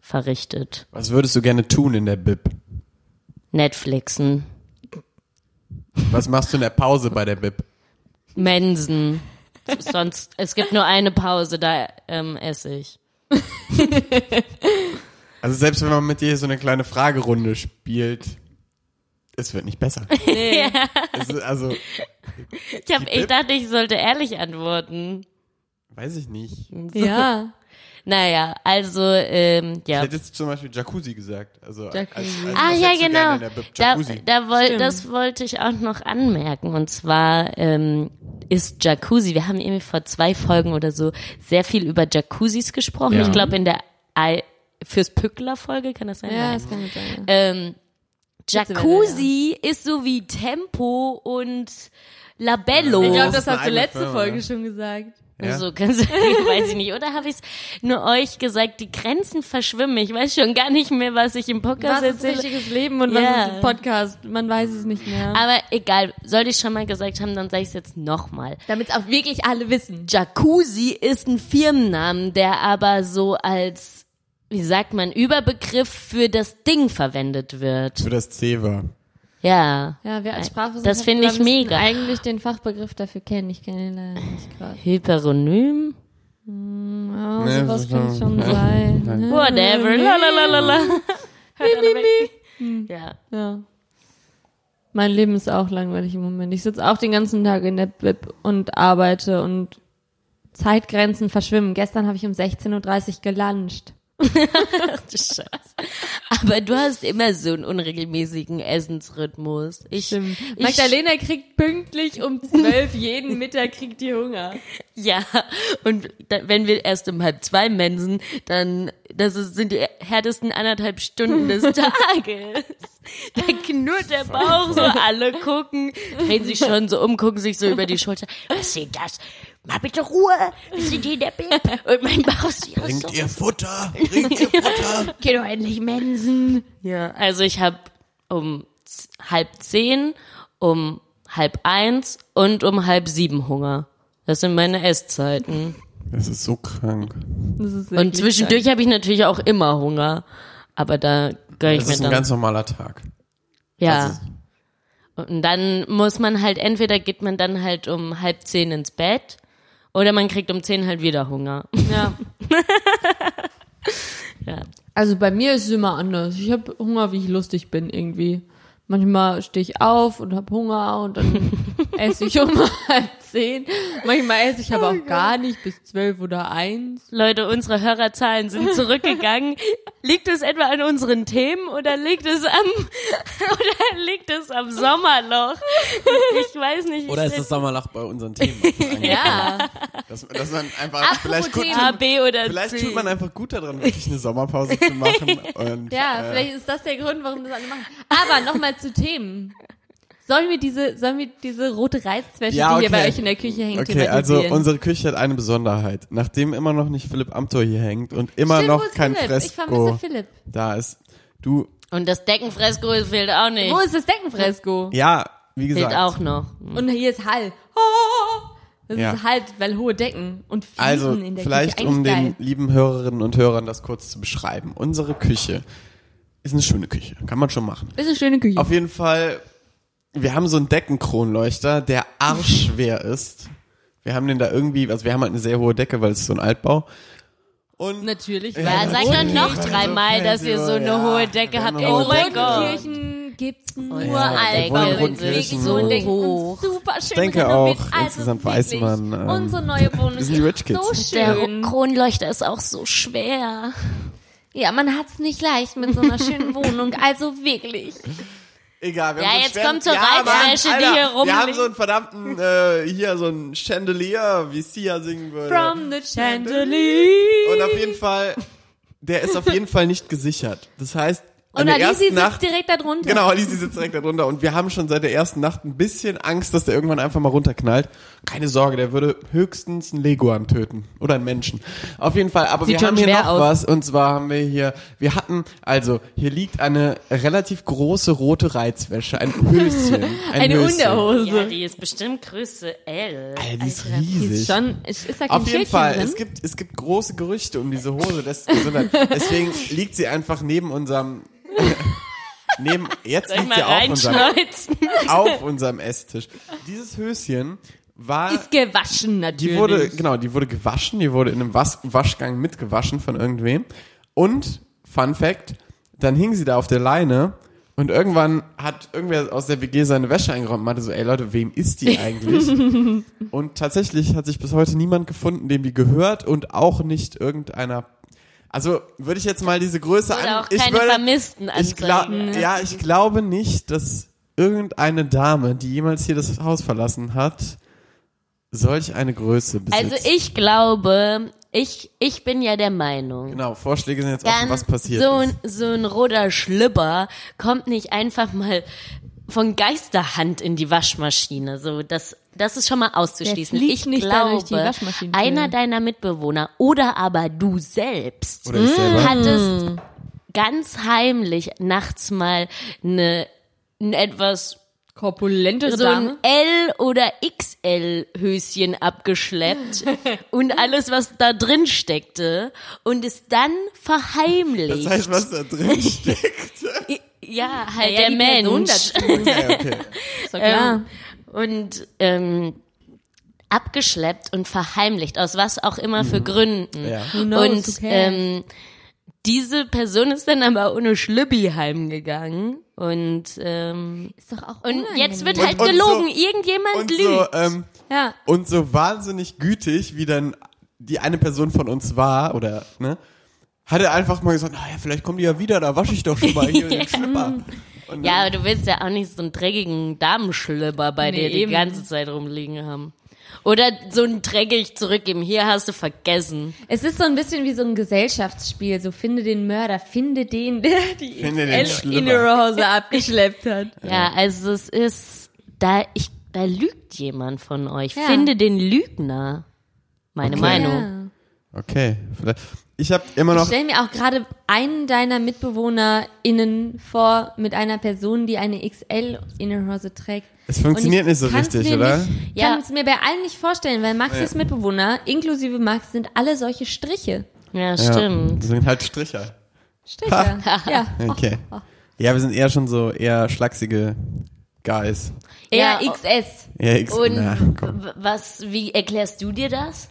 verrichtet. Was würdest du gerne tun in der Bib? Netflixen, Was machst du in der Pause bei der Bib? Mensen. Sonst, es gibt nur eine Pause, da ähm, esse ich. Also selbst wenn man mit dir so eine kleine Fragerunde spielt, es wird nicht besser. Es ist, also, Ich, hab, ich dachte, ich sollte ehrlich antworten. weiß ich nicht. Ja. Naja, also, ähm, Ich ja. hätte jetzt zum Beispiel Jacuzzi gesagt. Also, als, als, Jacuzzi. Ah ja, hättest du gerne genau. Da, Jacuzzi. da woll, Stimmt. das wollte ich auch noch anmerken. Und zwar ähm, ist Jacuzzi, wir haben irgendwie vor zwei Folgen oder so sehr viel über Jacuzzis gesprochen. Ja. Ich glaube in der I fürs Pückler-Folge, kann das sein? Ja, Nein. das kann sein. Ja. Ähm, Jacuzzi ist so wie Tempo und Labello. Ich glaube, das hast du letzte Folge ja. schon gesagt. Ja. So kannst du, weiß ich nicht. Oder habe ich es nur euch gesagt, die Grenzen verschwimmen. Ich weiß schon gar nicht mehr, was ich im Podcast Was ist erzähle. richtiges Leben und Ja. was ist ein Podcast? Man weiß es nicht mehr. Aber egal, sollte ich schon mal gesagt haben, dann sage ich es jetzt nochmal. Damit es auch wirklich alle wissen. Jacuzzi ist ein Firmennamen, der aber so als, wie sagt man, Überbegriff für das Ding verwendet wird. Für das Zewa. Ja. Ja, wir als Sprachwissenschaftler Das finde ich mega. eigentlich den Fachbegriff dafür kennen. Ich kenne ihn leider nicht gerade. Hyperonym? Ja, Nee, sowas das kann schon sein. Whatever. Lalalala. Hört alle weg. Ja. Ja. Mein Leben ist auch langweilig im Moment. Ich sitze auch den ganzen Tag in der Bib und arbeite und Zeitgrenzen verschwimmen. Gestern habe ich um 16.30 Uhr geluncht. Du Scheiße. Aber du hast immer so einen unregelmäßigen Essensrhythmus. Ich, Stimmt. ich Magdalena kriegt pünktlich um 12 jeden Mittag kriegt die Hunger. Ja, und da, wenn wir erst um halb zwei mensen, dann das ist, sind die härtesten anderthalb Stunden des Tages. Da knurrt der Bauch so, alle gucken, drehen sich schon so um, gucken sich so über die Schulter. Was ist das? Mal bitte Ruhe, wir sind hier in der Bib. Und mein Bauch ist hier Bringt so. ihr Futter? Bringt ihr Futter? Geh doch endlich mensen. Ja, also ich habe um halb zehn, um halb eins und um halb sieben Hunger. Das sind meine Esszeiten. Das ist so krank. Das ist Und zwischendurch habe ich natürlich auch immer Hunger. Aber da gönn ich Das mir ist ein dann. ganz normaler Tag. ja. das Und dann muss man halt, entweder geht man dann halt um halb zehn ins Bett oder man kriegt um zehn halt wieder Hunger. Ja. Ja. Also bei mir ist es immer anders. Ich habe Hunger, wie ich lustig bin irgendwie. Manchmal stehe ich auf und habe Hunger und dann esse ich um halb zehn. Manchmal esse ich aber auch gar nicht bis zwölf oder eins. Leute, unsere Hörerzahlen sind zurückgegangen. liegt es etwa an unseren Themen oder liegt es am oder liegt es am Sommerloch? Ich weiß nicht. Oder ist das Sommerloch bei unseren Themen? Ja. Dass, dass man einfach Apropos vielleicht gut. A, B oder Vielleicht C? tut man einfach gut daran, wirklich eine Sommerpause zu machen. Und, Ja, äh, vielleicht ist das der Grund, warum das alle machen. Aber nochmal zu Themen. Sollen wir diese, sollen wir diese rote Reißzwäsche, Ja, die hier bei okay. euch in der Küche hängt, Okay, also unsere Küche hat eine Besonderheit. Nachdem immer noch nicht Philipp Amthor hier hängt und immer Stimmt, noch kein Philipp? Ich Fresko vermisse Philipp. da ist. Du, Und das Deckenfresko fehlt auch nicht. Wo ist das Deckenfresko? ja, wie gesagt. Fehlt auch noch. Und hier ist Hall. Oh, das Ja. ist halt, weil hohe Decken und Fliesen Also, in der vielleicht Küche. um Eigentlich den geil. lieben Hörerinnen und Hörern das kurz zu beschreiben. Unsere Küche ist eine schöne Küche. Kann man schon machen. Ist eine schöne Küche. Auf jeden Fall, wir haben so einen Deckenkronleuchter, der arschschwer ist. Wir haben den da irgendwie, also wir haben halt eine sehr hohe Decke, weil es ist so ein Altbau. Und Natürlich. Ja, weil sag dann noch dreimal, dass ihr so eine Ja, hohe Decke habt. eine Oh hohe mein Decke. Gott. Kirchen gibt's nur Ja, Rundkirchen. wirklich hohen Decken hoch. super schön Ich denke renoviert. auch, Also insgesamt weiß man, ähm, unsere neue Wohnung Rich Kids. so Der schön. Kronleuchter ist auch so schwer. Ja, man hat's nicht leicht mit so einer schönen Wohnung. Also wirklich. Egal, wir Ja, haben so jetzt einen kommt zur Reizwäsche, die hier Wir haben rumliegt. so einen verdammten, äh, hier so ein Chandelier, wie Sia singen würde. From the chandelier. Und auf jeden Fall, der ist auf jeden Fall nicht gesichert. Das heißt, Und ersten sitzt Nacht, direkt da drunter. genau, Alice sitzt direkt darunter und wir haben schon seit der ersten Nacht ein bisschen Angst, dass der irgendwann einfach mal runterknallt. Keine Sorge, der würde höchstens einen Leguan töten oder einen Menschen. Auf jeden Fall, aber Sieht wir haben hier noch aus. was und zwar haben wir hier, wir hatten, also hier liegt eine relativ große rote Reizwäsche, ein Höschen. Ein Eine Höschen. Unterhose. Ja, die ist bestimmt Größe L. Alter, die ist Alter, die riesig. Ist schon, ist, ist da kein Auf jeden Schildchen Fall, drin? es gibt, es gibt große Gerüchte um diese Hose. Deswegen liegt sie einfach neben unserem, neben, jetzt liegt mal sie auf unserem, auf unserem Esstisch. Dieses Höschen war, ist gewaschen natürlich. die wurde, genau, die wurde gewaschen, die wurde in einem Was Waschgang mitgewaschen von irgendwem. Und, Fun Fact, dann hing sie da auf der Leine und irgendwann hat irgendwer aus der WG seine Wäsche eingeräumt und meinte so, ey Leute, wem ist die eigentlich? und tatsächlich hat sich bis heute niemand gefunden, dem die gehört und auch nicht irgendeiner also würde ich jetzt mal diese Größe Oder an. auch ich keine würde, Vermissten ich glaub, anzeigen. Ja, ich glaube nicht, dass irgendeine Dame, die jemals hier das Haus verlassen hat, solch eine Größe besitzt. Also ich glaube, ich, ich bin ja der Meinung. Genau, Vorschläge sind jetzt offen, Dann was passiert so ein, ist. so ein roter Schlüpper kommt nicht einfach mal von Geisterhand in die Waschmaschine. So, das, das ist schon mal auszuschließen. Ich nicht glaube, die einer deiner Mitbewohner oder aber du selbst Oder hattest ganz heimlich nachts mal eine, ein etwas korpulentere so ein Dame. L oder XL Höschen abgeschleppt und alles was da drin steckte und es dann verheimlicht. Das heißt, was da drin steckt. Ja, halt Ja, der Mensch. dazu. okay, okay. Ist doch klar. Ähm, und ähm, abgeschleppt und verheimlicht, aus was auch immer für Gründen. Ja. Knows, Und ähm, diese Person ist dann aber ohne Schlübbi heimgegangen und ähm, ist doch auch und jetzt wird Und- halt und gelogen. so- Irgendjemand Und lügt. so, ähm, ja. und so wahnsinnig gütig, wie dann die eine Person von uns war, oder, ne, hat er einfach mal gesagt, naja, vielleicht kommen die ja wieder, da wasche ich doch schon mal hier den Schlipper. Und ja, aber du willst ja auch nicht so einen dreckigen Damenschlipper bei Nee, dir die eben. ganze Zeit rumliegen haben. Oder so ein dreckig zurückgeben. Hier hast du vergessen. Es ist so ein bisschen wie so ein Gesellschaftsspiel. So finde den Mörder, finde den, der die Finde den innere Hose abgeschleppt hat. Ja, also es ist, da, ich, da lügt jemand von euch. Ja. Finde den Lügner. Meine Okay. Meinung. Okay, vielleicht. Ich habe immer noch. Ich stell mir auch gerade einen deiner MitbewohnerInnen vor mit einer Person, die eine XL Innenhose trägt. Es funktioniert ich nicht so richtig, mir oder? Nicht, Ja. kann es mir bei allen nicht vorstellen, weil Maxis Mitbewohner, inklusive Max, sind alle solche Striche. Ja, stimmt. Ja, sind halt Stricher. Striche. ja. Okay. Ja, wir sind eher schon so eher schlachsige Guys. Ja, XS. Ja, X Und na, was, wie erklärst du dir das?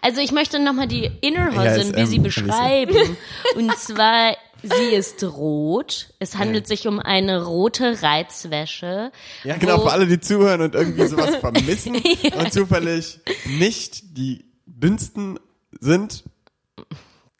Also ich möchte nochmal die Ja, Innerhose ist, ein bisschen ähm, beschreiben. Und zwar Sie ist rot. Es handelt sich um eine rote Reizwäsche. Ja, genau, für alle, die zuhören und irgendwie sowas vermissen und zufällig nicht die dünnsten sind.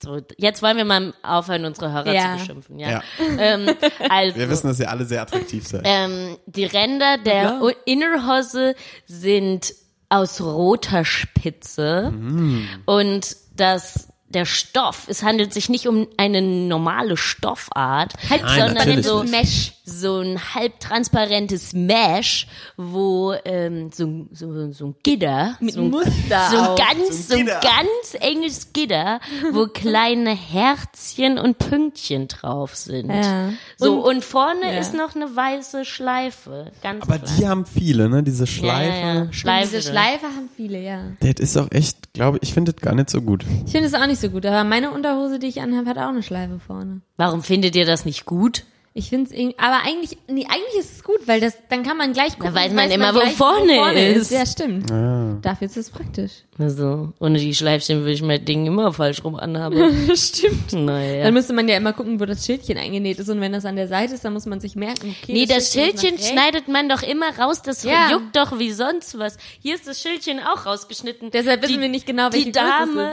So, jetzt wollen wir mal aufhören, unsere Hörer Ja. zu beschimpfen. Ja. Ja. Ähm, also, Wir wissen, dass ihr alle sehr attraktiv seid. ähm, die Ränder der Ja. Innerhose sind aus roter Spitze Mm. und das der Stoff, es handelt sich nicht um eine normale Stoffart, sondern natürlich so, Mesh. So ein halbtransparentes Mesh, wo ähm, so, so, so ein Gitter, Mit so ein, Muster so ein ganz, So so ein ein Gitter. ganz enges Gitter, wo kleine Herzchen und Pünktchen drauf sind. Ja. So, Und- und, vorne ja. ist noch eine weiße Schleife. Ganz Aber klein. die haben viele, ne? Diese ja, Schleife. ja, ja. Schleife. Diese Schleife haben viele, ja. Das ist auch echt, glaube ich, ich finde das gar nicht so gut. Ich finde es auch nicht so gut, aber meine Unterhose, die ich anhabe, hat auch eine Schleife vorne. Warum findet ihr das nicht gut? Ich finde es, aber eigentlich, nee, eigentlich ist es gut, weil das, dann kann man gleich gucken. weiß man immer, wo gleich, vorne ist. Ja, stimmt. Ah. Dafür ist es praktisch. Also, ohne die Schleifchen würde ich mein Ding immer falsch rum anhaben. stimmt. naja. Dann müsste man ja immer gucken, wo das Schildchen eingenäht ist und wenn das an der Seite ist, dann muss man sich merken, okay. Nee, das Schildchen Schildchen schneidet man doch immer raus, das Ja. juckt doch wie sonst was. Hier ist das Schildchen auch rausgeschnitten. Deshalb wissen die, wir nicht genau, welche Die Größe es Dame,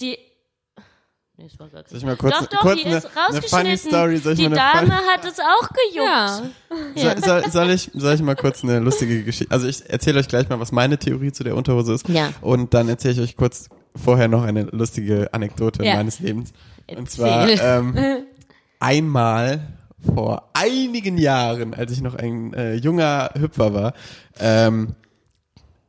die... Nee, es war gar Soll kein ich mal kurz, doch, doch, kurz hier eine, ist eine rausgeschnitten. funny Story? Soll ich die mal eine Dame hat es auch gejuckt. Ja. soll, soll, soll, ich, soll ich mal kurz eine lustige Geschichte? Also ich erzähle euch gleich mal, was meine Theorie zu der Unterhose ist. Ja. Und dann erzähle ich euch kurz vorher noch eine lustige Anekdote Ja. meines Lebens. Und Erzähl. zwar ähm, einmal vor einigen Jahren, als ich noch ein äh, junger Hüpfer war, ähm,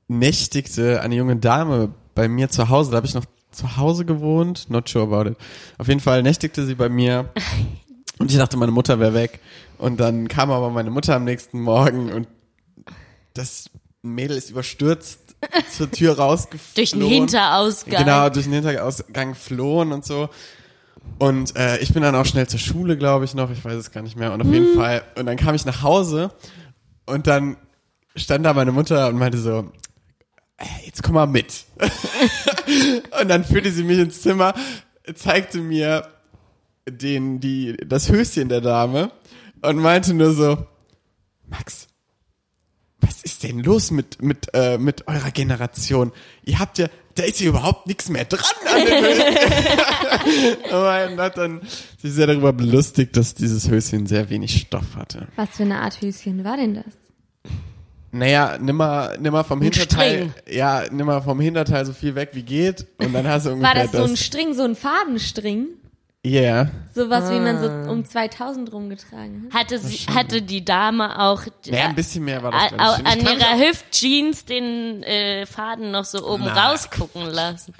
nächtigte eine junge Dame bei mir zu Hause. Da habe ich noch zu Hause gewohnt, not sure about it. Auf jeden Fall nächtigte sie bei mir und ich dachte, meine Mutter wäre weg. Und dann kam aber meine Mutter am nächsten Morgen und das Mädel ist überstürzt zur Tür rausgeflogen. Durch den Hinterausgang. Genau, durch den Hinterausgang flohen und so. Und äh, ich bin dann auch schnell zur Schule, glaube ich noch, ich weiß es gar nicht mehr. Und auf jeden Fall, und dann kam ich nach Hause und dann stand da meine Mutter und meinte so, "Äh, jetzt komm mal mit. und dann führte sie mich ins Zimmer, zeigte mir den, die, das Höschen der Dame und meinte nur so, Max, was ist denn los mit, mit, äh, mit eurer Generation? Ihr habt ja, da ist ja überhaupt nichts mehr dran an dem Höschen. und hat dann sich sehr darüber belustigt, dass dieses Höschen sehr wenig Stoff hatte. Was für eine Art Höschen war denn das? Naja, nimm mal, nimm mal vom Ein Hinterteil, ja, nimm mal vom Hinterteil so viel weg wie geht und dann hast du War ungefähr das so ein String, so ein Fadenstring? Yeah. Sowas, wie man so Ah. um 2000 rumgetragen hat? Hatte sie, hatte die Dame auch Naja, ein bisschen mehr war a- das. glaub ich. an ihrer Hüftjeans den äh, Faden noch so oben Nein. rausgucken lassen.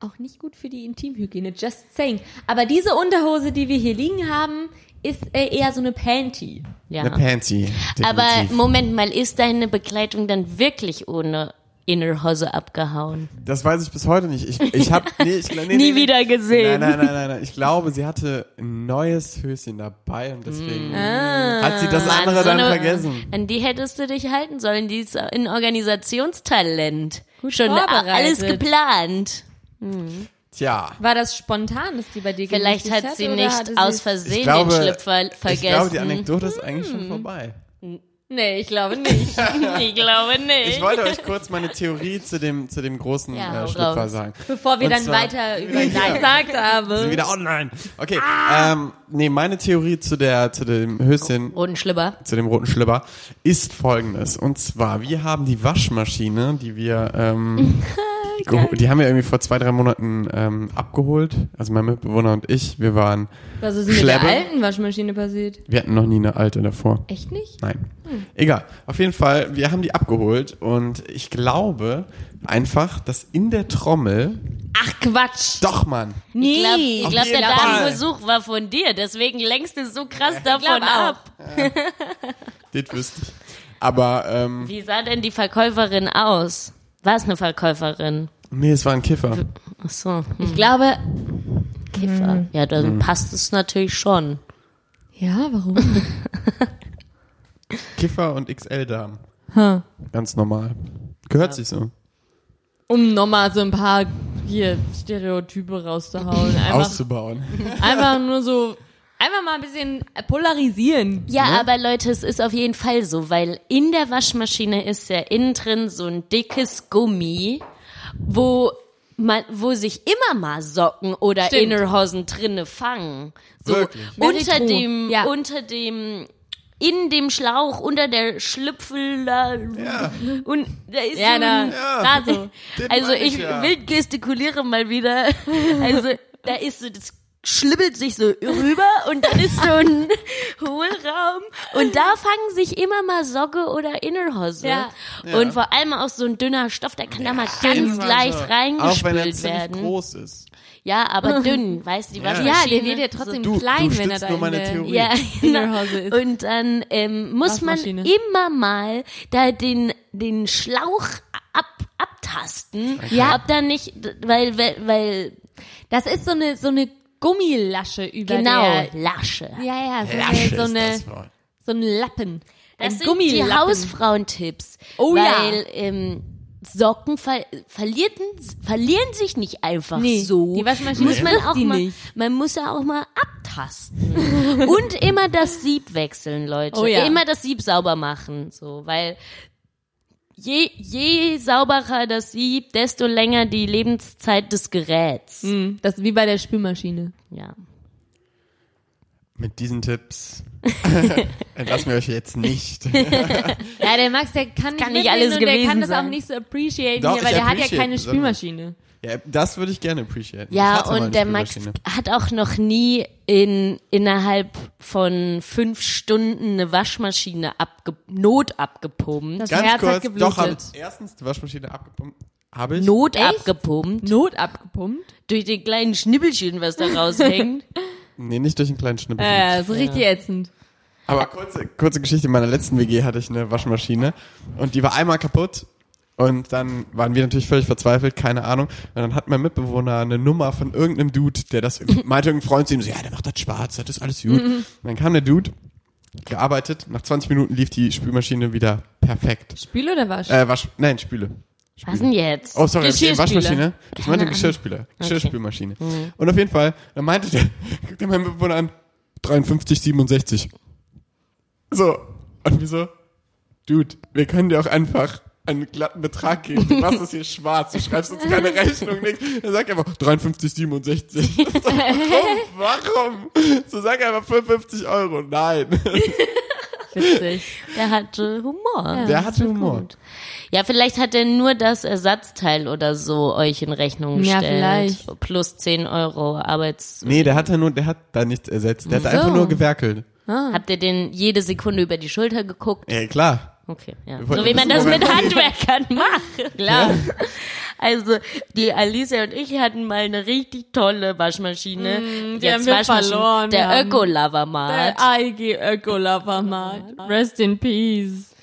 Auch nicht gut für die Intimhygiene, just saying. Aber diese Unterhose, die wir hier liegen haben, ist äh, eher so eine Panty. Ja. Eine. Aber definitiv. Moment mal, ist deine Begleitung dann wirklich ohne Innerhose abgehauen? Das weiß ich bis heute nicht. Ich, ich habe nee, ich, nee, nee, Nie nee. wieder gesehen. Nein, nein, nein, nein, nein. Ich glaube, sie hatte ein neues Höschen dabei und deswegen Ah. hat sie das Mann, andere so dann eine- vergessen. An die hättest du dich halten sollen. Die ist ein Organisationstalent. Gut Schon alles geplant. Tja. War das spontan, dass die bei dir Vielleicht hat sie oder nicht sie aus Versehen Ich glaube, den Schlüpfer ich vergessen. glaube, die Anekdote ist eigentlich schon vorbei. Nee, ich glaube nicht. ich glaube nicht. Ich wollte euch kurz meine Theorie zu dem, zu dem großen Ja, äh, Schlüpfer raus. sagen. Bevor wir Und dann zwar- weiter über ihn gesagt Sind haben. wieder online. Okay, Ah. ähm, nee, meine Theorie zu der, zu dem Höschen, Roten Schlipper. zu dem roten Schlipper ist folgendes. Und zwar, wir haben die Waschmaschine, die wir, ähm, die haben wir irgendwie vor zwei, drei Monaten ähm, abgeholt. Also mein Mitbewohner und ich, wir waren, Was ist mit der alten Waschmaschine passiert? wir hatten noch nie eine alte davor. Echt nicht? Nein. Egal. Auf jeden Fall, wir haben die abgeholt und ich glaube einfach, dass in der Trommel, Ach Quatsch. doch Mann, Nee. Ich glaube, glaub, der Fall. Damenbesuch war von dir, deswegen lenkst du so krass davon glaub auch. ab. das wüsste ich. Aber, ähm, Wie sah denn die Verkäuferin aus? War es eine Verkäuferin? nee, es war ein Kiffer. Ach so, hm, Ich glaube, Kiffer. Ja, dann Hm. passt es natürlich schon. ja, warum? Kiffer und XL-Damen. Huh. Ganz normal. Gehört sich so. Um nochmal so ein paar hier Stereotype rauszuhauen. Einfach, Auszubauen. einfach nur so, einfach mal ein bisschen polarisieren. Ja, Ne? aber Leute, es ist auf jeden Fall so, weil in der Waschmaschine ist ja innen drin so ein dickes Gummi, wo man, wo sich immer mal Socken oder Stimmt. Innerhosen drinne fangen. So Wirklich? unter dem, Ja. unter dem, in dem Schlauch, unter der Schlüpfel, da, Ja. und da ist Ja, so da, ein, da so. Also ich ja. wild gestikuliere mal wieder. Also da ist so, das schlibbelt sich so rüber und dann ist so ein Hohlraum und da fangen sich immer mal Socke oder Innerhose. Ja. Und vor allem auch so ein dünner Stoff, der kann da mal ganz leicht Auch wenn er werden. groß ist. Ja, aber dünn, weißt du, die Ja. Waschmaschine. Ja, der wird ja trotzdem Du- klein, du wenn er da nur in meine Theorie. Ja, genau. Innerhose ist. Und dann ähm, muss man immer mal da den, den Schlauch ab, abtasten. Ja. Ob da nicht, weil, weil, weil Das ist so eine, so eine Gummilasche über genau, der. Lasche. Ja, ja, so Lasche eine, so eine, das Wort. so ein Lappen. Das ein sind die Gummilappen. Hausfrauentipps. Oh ja. weil, ähm, Socken ver verlierten, verlieren sich nicht einfach Nee, so. die Waschmaschine muss man auch die mal, nicht. man muss ja auch mal abtasten. Und immer das Sieb wechseln, Leute. Oh ja. Immer das Sieb sauber machen, so, weil je, je sauberer das Sieb, desto länger die Lebenszeit des Geräts. Hm, Das ist wie bei der Spülmaschine. Ja. Mit diesen Tipps entlassen wir euch jetzt nicht. Ja, der Max, der kann nicht, kann nicht alles und der gewesen kann das auch nicht so appreciaten Doch, hier, weil der hat ja keine das. Spülmaschine. Ja, das würde ich gerne appreciaten. Ja, und der Max hat auch noch nie in innerhalb von fünf Stunden eine Waschmaschine abge Not abgepumpt. Das Ganz Herz kurz, hat geblutet. doch, habe erstens die Waschmaschine abgepumpt. Habe ich? Not Echt? abgepumpt Not abgepumpt. durch den kleinen Schnibbelchen, was da raushängt. Nee, nicht durch einen kleinen Schnippel. Äh, so richtig ätzend. Aber kurze, kurze Geschichte, in meiner letzten WG hatte ich eine Waschmaschine und die war einmal kaputt und dann waren wir natürlich völlig verzweifelt, keine Ahnung. Und dann hat mein Mitbewohner eine Nummer von irgendeinem Dude, der das meinte, irgendein Freund zu ihm so, ja, der macht das schwarz, das ist alles gut. Und dann kam der Dude, gearbeitet, nach 20 Minuten lief die Spülmaschine wieder perfekt. Spül oder Wasch? Äh, Wasch, nein, Spüle. Was denn jetzt? Oh, sorry. Waschmaschine. Ich meinte Geschirrspüler. Geschirrspülmaschine. Und auf jeden Fall, dann meinte der, guckt er meinen Mitbewohner an, 53, 67. So. Und wir so, Dude, wir können dir auch einfach einen glatten Betrag geben. Du machst das hier schwarz, du schreibst uns keine Rechnung, nichts. Dann sag einfach 53, 67. So, warum? Warum? So sag einfach 55 Euro. Nein. Witzig. Der hatte Humor. Der hatte Humor. Ja, vielleicht hat er nur das Ersatzteil oder so euch in Rechnung Ja, gestellt. vielleicht. Plus 10 Euro Arbeits... Nee, der hat ja nur, der hat da nichts ersetzt. Der hat So. einfach nur gewerkelt. Habt ihr denn jede Sekunde über die Schulter geguckt? Ja, klar. Okay, ja. So wie man das mit Handwerkern macht. Klar. Also, die Alicia und ich hatten mal eine richtig tolle Waschmaschine. die Jetzt haben wir verloren. Der Öko-Lavamat. Der AIG Öko-Lavamat. Rest in peace.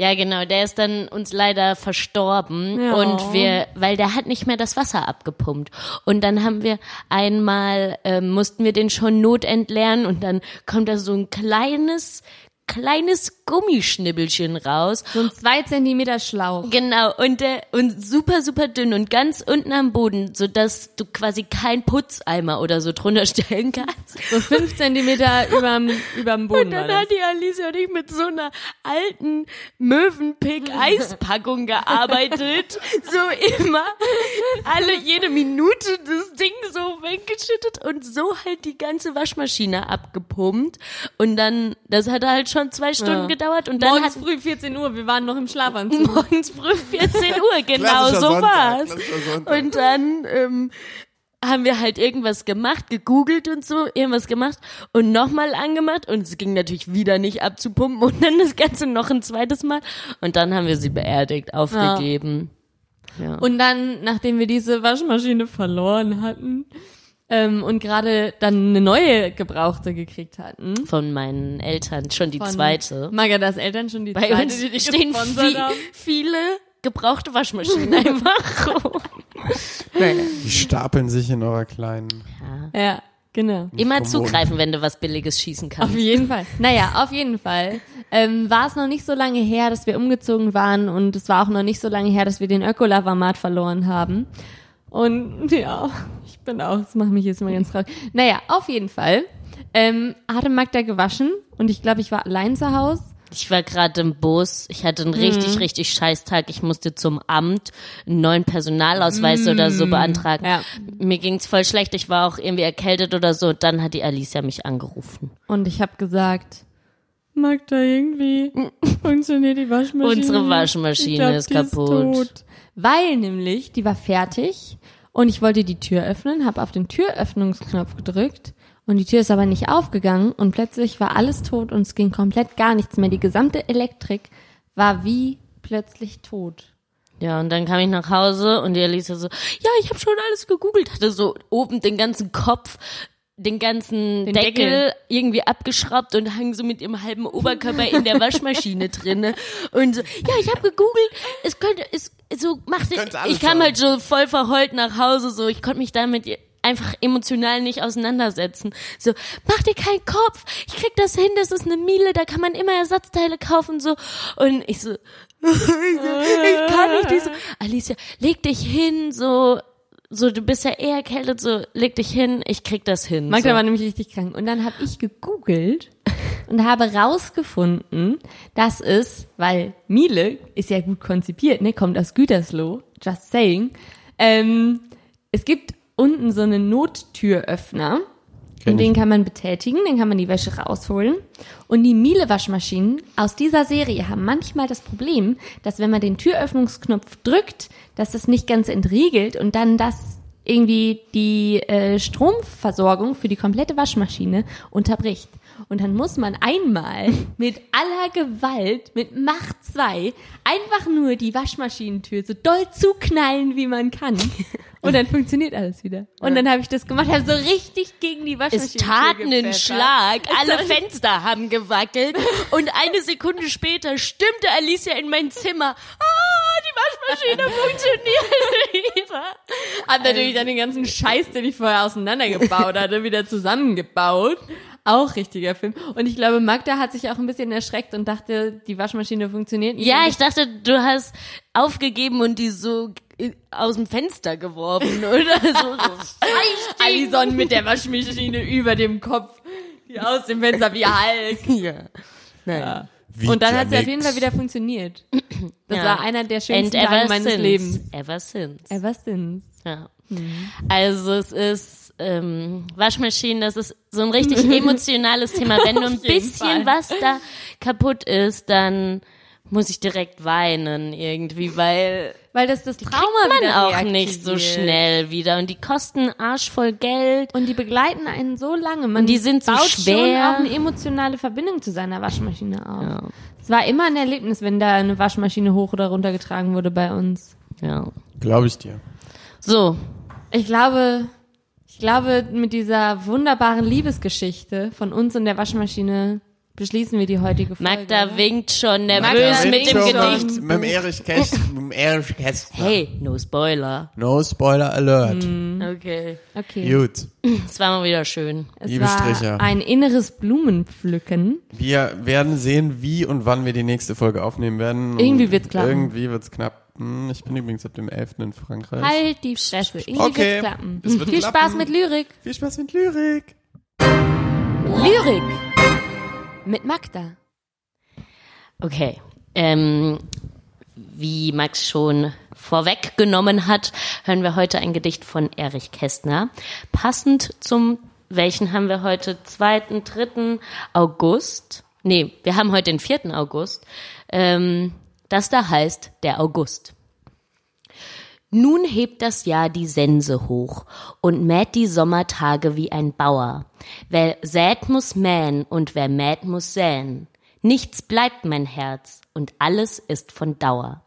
Ja, genau, der ist dann uns leider verstorben Ja. und wir, weil der hat nicht mehr das Wasser abgepumpt. Und dann haben wir einmal, ähm, mussten wir den schon notentleeren und dann kommt da so ein kleines, kleines Gummischnibbelchen raus. So ein zwei Zentimeter Schlauch. Genau, und der, und super, super dünn und ganz unten am Boden, so dass du quasi kein Putzeimer oder so drunter stellen kannst. So fünf Zentimeter überm, überm Boden Und dann hat die Alicia und ich mit so einer alten Mövenpick-Eispackung gearbeitet. so immer. Alle, jede Minute das Ding so weggeschüttet und so halt die ganze Waschmaschine abgepumpt. Und dann, das hat halt schon zwei Stunden Ja. gedauert und dann Morgens hat früh 14 Uhr, wir waren noch im Schlafanzug. morgens früh 14 Uhr, genau so war's. Und dann ähm, haben wir halt irgendwas gemacht, gegoogelt und so, irgendwas gemacht und nochmal angemacht und es ging natürlich wieder nicht abzupumpen und dann das Ganze noch ein zweites Mal und dann haben wir sie beerdigt, aufgegeben. Ja. Und dann, nachdem wir diese Waschmaschine verloren hatten ähm, und gerade dann eine neue gebrauchte gekriegt hatten. von meinen Eltern schon die Von zweite. Magadas Eltern schon die Bei zweite, uns die die stehen viel, viele gebrauchte Waschmaschinen einfach rum. Die stapeln sich in eurer kleinen. Ja, genau. Immer zugreifen, wenn du was Billiges schießen kannst. Auf jeden Fall. Naja, auf jeden Fall. Ähm, war es noch nicht so lange her, dass wir umgezogen waren und es war auch noch nicht so lange her, dass wir den Ökolavamat verloren haben. Und ja, ich bin auch, das macht mich jetzt mal ganz traurig. Naja, auf jeden Fall ähm, hatte Magda gewaschen und ich glaube, ich war allein zu Hause. Ich war gerade im Bus, ich hatte einen richtig, richtig scheiß Tag. Ich musste zum Amt einen neuen Personalausweis oder so beantragen. Ja. Mir ging's voll schlecht, ich war auch irgendwie erkältet oder so. Und dann hat die Alicia mich angerufen. Und ich habe gesagt, Magda, irgendwie funktioniert die Waschmaschine. Unsere. Waschmaschine Ich glaub, ist die kaputt. tot. Weil nämlich, die war fertig und ich wollte die Tür öffnen, habe auf den Türöffnungsknopf gedrückt und die Tür ist aber nicht aufgegangen und plötzlich war alles tot und es ging komplett gar nichts mehr. Die gesamte Elektrik war wie plötzlich tot. Ja, und dann kam ich nach Hause und die Alicia so, ja, ich habe schon alles gegoogelt, hatte so oben den ganzen Kopf, den ganzen Den Deckel, Deckel. irgendwie abgeschraubt und hang so mit ihrem halben Oberkörper in der Waschmaschine drinne und so, ja, ich habe gegoogelt, es könnte, es so machte, ich kam sein. halt so voll verheult nach Hause, so, ich konnte mich damit einfach emotional nicht auseinandersetzen. So, mach dir keinen Kopf, ich krieg das hin, das ist eine Miele, da kann man immer Ersatzteile kaufen, so. Und ich so, ich kann nicht, die so, Alicia, leg dich hin, so, so, du bist ja eher erkältet, so, leg dich hin, ich krieg das hin. Magda so. war nämlich richtig krank. Und dann habe ich gegoogelt und habe rausgefunden, dass es, weil Miele ist ja gut konzipiert, ne, kommt aus Gütersloh, just saying, ähm, es gibt unten so einen Nottüröffner. Kenn Und den kann man betätigen, dann kann man die Wäsche rausholen. Und die Miele-Waschmaschinen aus dieser Serie haben manchmal das Problem, dass wenn man den Türöffnungsknopf drückt, dass das nicht ganz entriegelt und dann das irgendwie die äh, Stromversorgung für die komplette Waschmaschine unterbricht. Und dann muss man einmal mit aller Gewalt, mit Macht 2, einfach nur die Waschmaschinentür so doll zuknallen, wie man kann. Und dann funktioniert alles wieder. Und dann habe ich das gemacht, habe so richtig gegen die es Waschmaschinentür tat einen. Schlag, alle Fenster haben gewackelt und eine Sekunde später stimmte Alicia in mein Zimmer. Ah, die Waschmaschine funktioniert wieder. Hab natürlich dann den ganzen Scheiß, den ich vorher auseinandergebaut hatte, wieder zusammengebaut. Auch richtiger Film. Und ich glaube, Magda hat sich auch ein bisschen erschreckt und dachte, die Waschmaschine funktioniert nicht. Ja, ich dachte, du hast aufgegeben und die so äh, aus dem Fenster geworfen oder so. so. Alison mit der Waschmaschine über dem Kopf, die aus dem Fenster wie Hulk. ja. Nein. Wie und dann hat sie ja auf jeden. Fall wieder funktioniert. Das Ja. war einer der schönsten Tage meines since. Lebens. Ever since. Ever since. Ja. Also es ist ähm, Waschmaschinen, das ist so ein richtig emotionales Thema. Wenn nur ein bisschen Fall. was da kaputt ist, dann muss ich direkt weinen irgendwie, weil Weil das das Trauma man wieder auch nicht so schnell wieder und die kosten arschvoll Geld. Und die begleiten einen so lange. Man die sind so baut schwer. schon auch eine emotionale Verbindung zu seiner Waschmaschine auf. Es war immer ein Erlebnis, wenn da eine Waschmaschine hoch oder runter getragen wurde bei uns. Ja. Glaube ich dir. So, Ich glaube, ich glaube, mit dieser wunderbaren Liebesgeschichte von uns und der Waschmaschine beschließen wir die heutige Folge. Magda winkt schon nervös Magda mit winkt dem schon. Gedicht. Mit dem Erich Kästner. Mit dem Erich Kästner. Hey, no Spoiler. No Spoiler Alert. Okay. Okay. Gut. Es war mal wieder schön. Es Liebe war Stricher. ein inneres Blumenpflücken. Wir werden sehen, wie und wann wir die nächste Folge aufnehmen werden. Irgendwie wird's klappen. Irgendwie wird's knapp. Hm, Ich bin übrigens ab dem 11. in Frankreich. Halt die Fresse. Irgendwie Okay. klappen. Es wird Viel klappen. Spaß mit Lyrik. Viel Spaß mit Lyrik. Lyrik. Mit Magda. Okay. Ähm, wie Max schon vorweggenommen hat, hören wir heute ein Gedicht von Erich Kästner. Passend zum, welchen haben wir heute? Zweiten, dritten August. Nee, wir haben heute den vierten August. Ähm, das da heißt der August. Nun hebt das Jahr die Sense hoch und mäht die Sommertage wie ein Bauer. Wer sät muss mähen und wer mäht muss säen. Nichts bleibt mein Herz und alles ist von Dauer.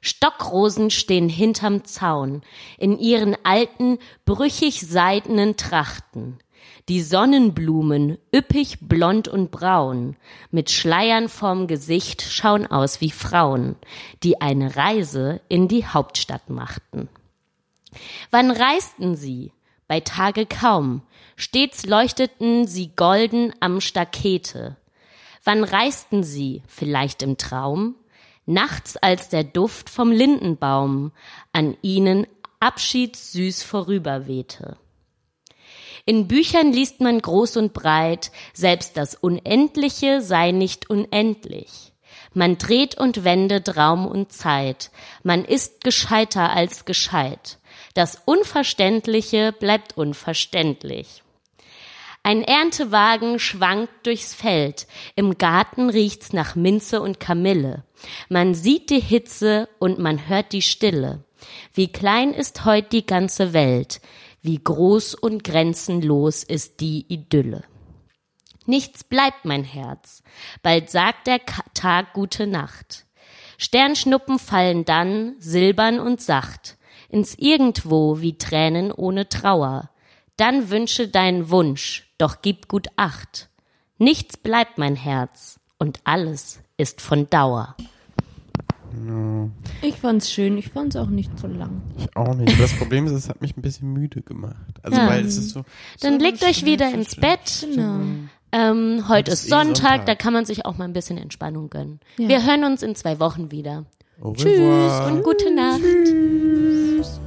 Stockrosen stehen hinterm Zaun in ihren alten, brüchig seidenen Trachten. Die Sonnenblumen, üppig blond und braun, mit Schleiern vorm Gesicht schauen aus wie Frauen, die eine Reise in die Hauptstadt machten. Wann reisten sie? Bei Tage kaum. Stets leuchteten sie golden am Stakete. Wann reisten sie? Vielleicht im Traum? Nachts, als der Duft vom Lindenbaum an ihnen abschiedssüß vorüberwehte. In Büchern liest man groß und breit, selbst das Unendliche sei nicht unendlich. Man dreht und wendet Raum und Zeit, man ist gescheiter als gescheit. Das Unverständliche bleibt unverständlich. Ein Erntewagen schwankt durchs Feld. Im Garten riecht's nach Minze und Kamille. Man sieht die Hitze und man hört die Stille. Wie klein ist heut die ganze Welt. Wie groß und grenzenlos ist die Idylle. Nichts bleibt mein Herz. Bald sagt der Tag gute Nacht. Sternschnuppen fallen dann, silbern und sacht, ins Irgendwo wie Tränen ohne Trauer. Dann wünsche deinen Wunsch, doch gib gut Acht. Nichts bleibt mein Herz und alles ist von Dauer. No. Ich fand's schön, ich fand's auch nicht so lang. Ich auch nicht. Das Problem ist, es hat mich ein bisschen müde gemacht. Also ja. weil es ist so. Dann so legt euch wieder ins Bett. Genau. Ähm, heute ist, ist Sonntag, Sonntag, da kann man sich auch mal ein bisschen Entspannung gönnen. Ja. Wir hören uns in zwei Wochen wieder. Tschüss und gute Nacht. Tschüss.